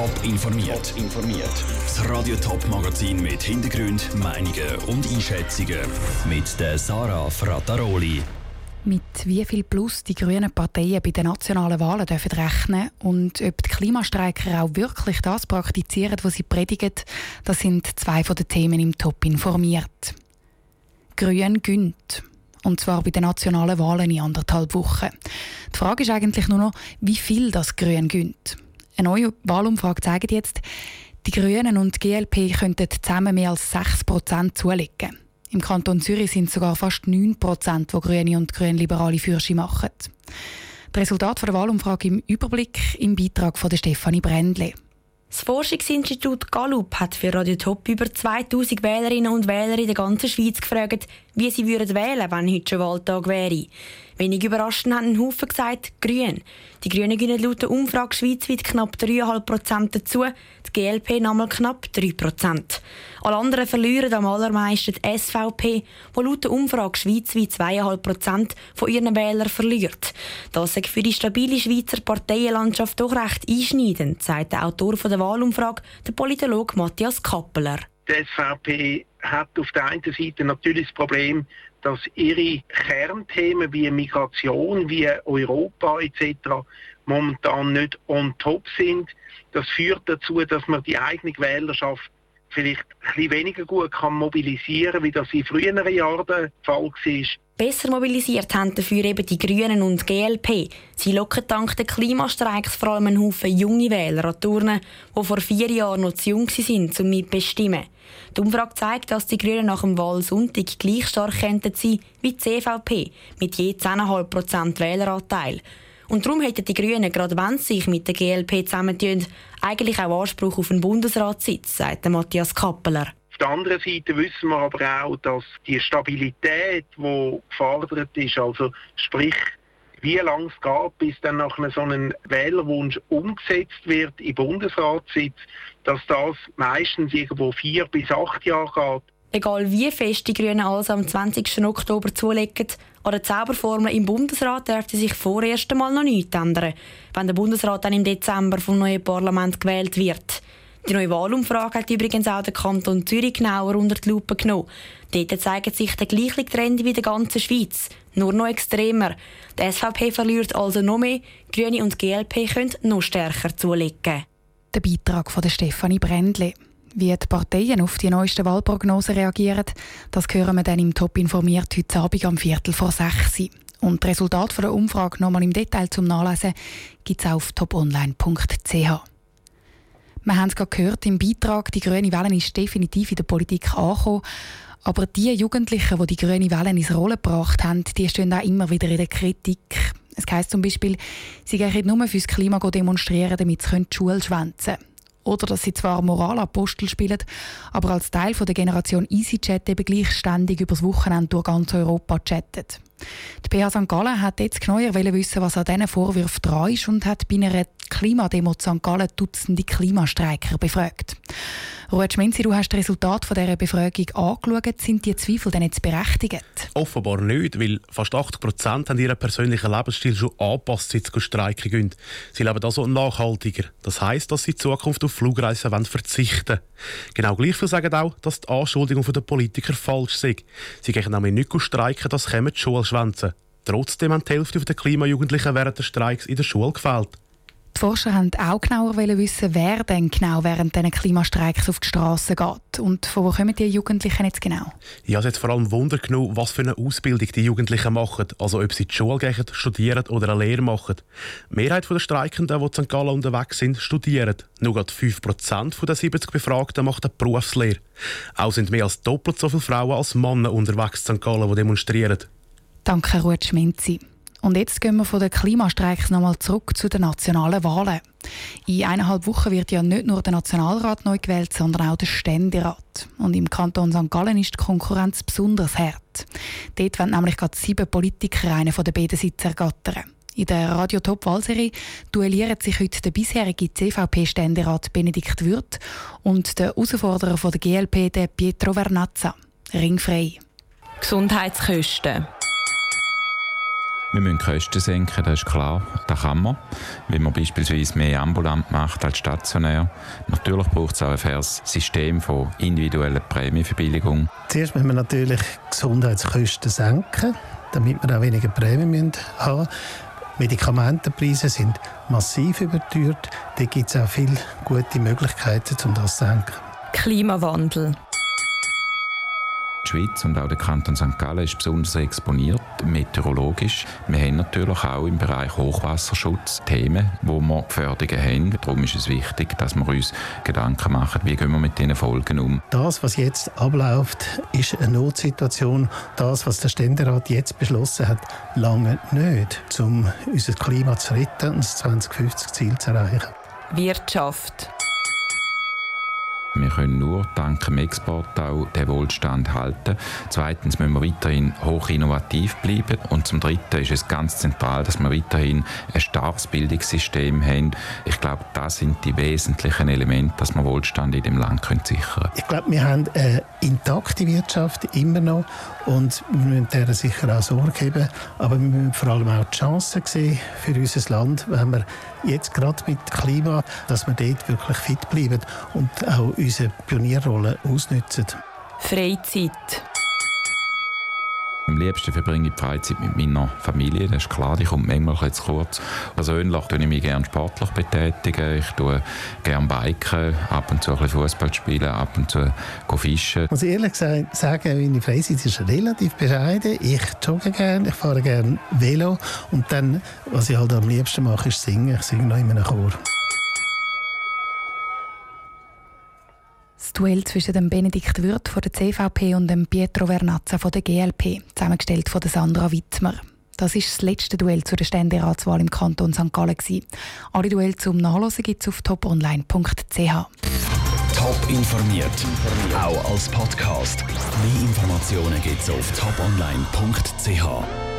Top informiert. informiert. Das Radio Top Magazin mit Hintergrund, Meinungen und Einschätzungen mit der Sarah Frataroli. Mit wie viel Plus die grünen Parteien bei den nationalen Wahlen dürfen rechnen und ob die Klimastreiker auch wirklich das praktizieren, was sie predigen, das sind zwei von den Themen im Top informiert. Grün gönnt. Und zwar bei den nationalen Wahlen in anderthalb Wochen. Die Frage ist eigentlich nur noch, wie viel das Grün gönnt. Eine neue Wahlumfrage zeigt jetzt, die Grünen und die GLP könnten zusammen mehr als 6% zulegen. Im Kanton Zürich sind sogar fast 9 Prozent, die Grüne und Grünliberale Fürsche machen. Das Resultat der Wahlumfrage im Überblick im Beitrag von Stefanie Brändle. Das Forschungsinstitut Gallup hat für Radio Top über 2000 Wählerinnen und Wähler in der ganzen Schweiz gefragt, wie sie würden wählen, wenn heute schon Wahltag wäre. Wenig überraschend haben ein Haufen gesagt, Grün. Die Grünen gewinnen laut der Umfrage schweizweit knapp 3,5% dazu, die GLP nochmal knapp 3%. Alle anderen verlieren am allermeisten die SVP, die laut der Umfrage schweizweit 2,5% von ihren Wählern verliert. Das ist für die stabile Schweizer Parteienlandschaft doch recht einschneidend, sagt der Autor der Wahlumfrage, der Politologe Matthias Kappeler. Die SVP hat auf der einen Seite natürlich das Problem, dass ihre Kernthemen wie Migration, wie Europa etc. momentan nicht on top sind. Das führt dazu, dass man die eigene Wählerschaft vielleicht ein bisschen weniger gut kann mobilisieren kann, wie das in früheren Jahren der Fall war. Besser mobilisiert haben dafür eben die Grünen und die GLP. Sie locken dank der Klimastreiks vor allem einen Haufen junge Wähler an Turnen, die vor vier Jahren noch zu jung sind, um mitbestimmen. Die Umfrage zeigt, dass die Grünen nach dem Wahlsonntag gleich stark sein wie die CVP, mit je 10,5% Wähleranteil. Und darum hätten die Grünen, gerade wenn sie sich mit der GLP zusammentun, eigentlich auch Anspruch auf einen Bundesratssitz, sagt Matthias Kappeler. Auf der anderen Seite wissen wir aber auch, dass die Stabilität, die gefordert ist, also sprich, wie lange es geht, bis dann nach so einem Wählerwunsch umgesetzt wird im Bundesratssitz, dass das meistens irgendwo vier bis acht Jahre geht. Egal wie fest die Grünen alles am 20. Oktober zulegen, an der Zauberformel im Bundesrat dürfte sich vorerst einmal noch nichts ändern, wenn der Bundesrat dann im Dezember vom neuen Parlament gewählt wird. Die neue Wahlumfrage hat übrigens auch der Kanton Zürich genauer unter die Lupe genommen. Dort zeigt sich der gleiche Trend wie in der ganzen Schweiz, nur noch extremer. Die SVP verliert also noch mehr, Grüne und GLP können noch stärker zulegen. Der Beitrag von Stefanie Brändle. Wie die Parteien auf die neuesten Wahlprognosen reagieren, das hören wir dann im Top informiert heute Abend am Viertel vor sechs. Und das Resultat der Umfrage nochmal im Detail zum Nachlesen gibt es auf toponline.ch. Wir haben es gerade gehört im Beitrag, die grüne Welle ist definitiv in der Politik angekommen. Aber die Jugendlichen, die die grüne Welle ins Rollen gebracht haben, die stehen auch immer wieder in der Kritik. Es heisst zum Beispiel, sie gehen nur fürs Klima demonstrieren, damit sie die Schule schwänzen können. Oder dass sie zwar Moralapostel spielen, aber als Teil der Generation EasyChat eben gleich ständig übers Wochenende durch ganz Europa chatten. Die PH St. Gallen hat jetzt genauer wissen, was an diesen Vorwürfen dran ist und hat bei einer Klimademo St. Gallen Dutzende Klimastreiker befragt. Ruud Schmenzi, du hast das Resultat von dieser Befragung angeschaut. Sind die Zweifel denn jetzt berechtigt? Offenbar nicht, weil fast 80 Prozent ihren persönlichen Lebensstil schon angepasst, seit sie streiken gehen. Sie leben also nachhaltiger. Das heisst, dass sie in Zukunft auf Flugreisen verzichten wollen. Genau gleich viel sagen auch, dass die Anschuldigung der Politiker falsch sind. Sie gehen nämlich nicht streiken, das kämen die Schulschwänze. Trotzdem haben die Hälfte der Klimajugendlichen während des Streiks in der Schule gefällt. Die Forscher wollten auch genauer wissen, wer denn genau während diesen Klimastreiks auf die Straße geht. Und von wo kommen die Jugendlichen jetzt genau? Ja, es hat vor allem Wunder genommen, was für eine Ausbildung die Jugendlichen machen. Also ob sie die Schule gehen, studieren oder eine Lehre machen. Die Mehrheit der Streikenden, die in St. Gallen unterwegs sind, studieren. Nur 5% der 70 Befragten machen eine Berufslehre. Auch sind mehr als doppelt so viele Frauen als Männer unterwegs in St. Gallen, die demonstrieren. Danke, Ruth Schminzi. Und jetzt gehen wir von den Klimastreiks nochmal zurück zu den nationalen Wahlen. In eineinhalb Wochen wird ja nicht nur der Nationalrat neu gewählt, sondern auch der Ständerat. Und im Kanton St. Gallen ist die Konkurrenz besonders hart. Dort werden nämlich gerade sieben Politiker einen von den beiden Sitzen ergattern. In der Radio Top Wahlserie duellieren sich heute der bisherige CVP-Ständerat Benedikt Würth und der Herausforderer von der GLP, der Pietro Vernazza. Ringfrei. Gesundheitskosten Wir müssen Kosten senken, das ist klar. Das kann man, wenn man beispielsweise mehr ambulant macht als stationär. Natürlich braucht es auch ein faires System von individueller Prämienverbilligung. Zuerst müssen wir natürlich Gesundheitskosten senken, damit wir auch weniger Prämien haben müssen. Medikamentenpreise sind massiv überteuert. Da gibt es auch viele gute Möglichkeiten, um das zu senken. Klimawandel. Die Schweiz und auch der Kanton St. Gallen ist besonders exponiert, meteorologisch. Wir haben natürlich auch im Bereich Hochwasserschutz Themen, wo wir Gefährdungen haben. Darum ist es wichtig, dass wir uns Gedanken machen, wie gehen wir mit diesen Folgen um. Das, was jetzt abläuft, ist eine Notsituation. Das, was der Ständerat jetzt beschlossen hat, lange nicht, um unser Klima zu retten und das 2050-Ziel zu erreichen. Wirtschaft. Wir können nur dank dem Export auch den Wohlstand halten. Zweitens müssen wir weiterhin hoch innovativ bleiben. Und zum Dritten ist es ganz zentral, dass wir weiterhin ein starkes Bildungssystem haben. Ich glaube, das sind die wesentlichen Elemente, dass wir Wohlstand in dem Land können sichern können. Ich glaube, wir haben eine intakte Wirtschaft immer noch und wir müssen der sicher auch Sorge geben. Aber wir müssen vor allem auch die Chancen sehen für unser Land, wenn wir jetzt gerade mit Klima, dass wir dort wirklich fit bleiben und auch unsere Pionierrolle ausnutzen. Freizeit. Am liebsten verbringe ich die Freizeit mit meiner Familie. Das ist klar, die kommt manchmal etwas kurz. Persönlich tue ich mich gerne sportlich betätigen. Ich tue gerne biken, ab und zu ein bisschen Fußball spielen, ab und zu fischen. Ich muss ehrlich sagen, meine Freizeit ist relativ bescheiden. Ich jogge gerne, ich fahre gerne Velo und dann, was ich halt am liebsten mache, ist singen. Ich singe noch in einem Chor. Das Duell zwischen dem Benedikt Wirth von der CVP und dem Pietro Vernazza von der GLP, zusammengestellt von der Sandra Wittmer. Das ist das letzte Duell zu der Ständeratswahl im Kanton St. Gallen. Alle Duelle zum Nachlesen gibt es auf toponline.ch. Top informiert, auch als Podcast. Mehr Informationen gibt es auf toponline.ch.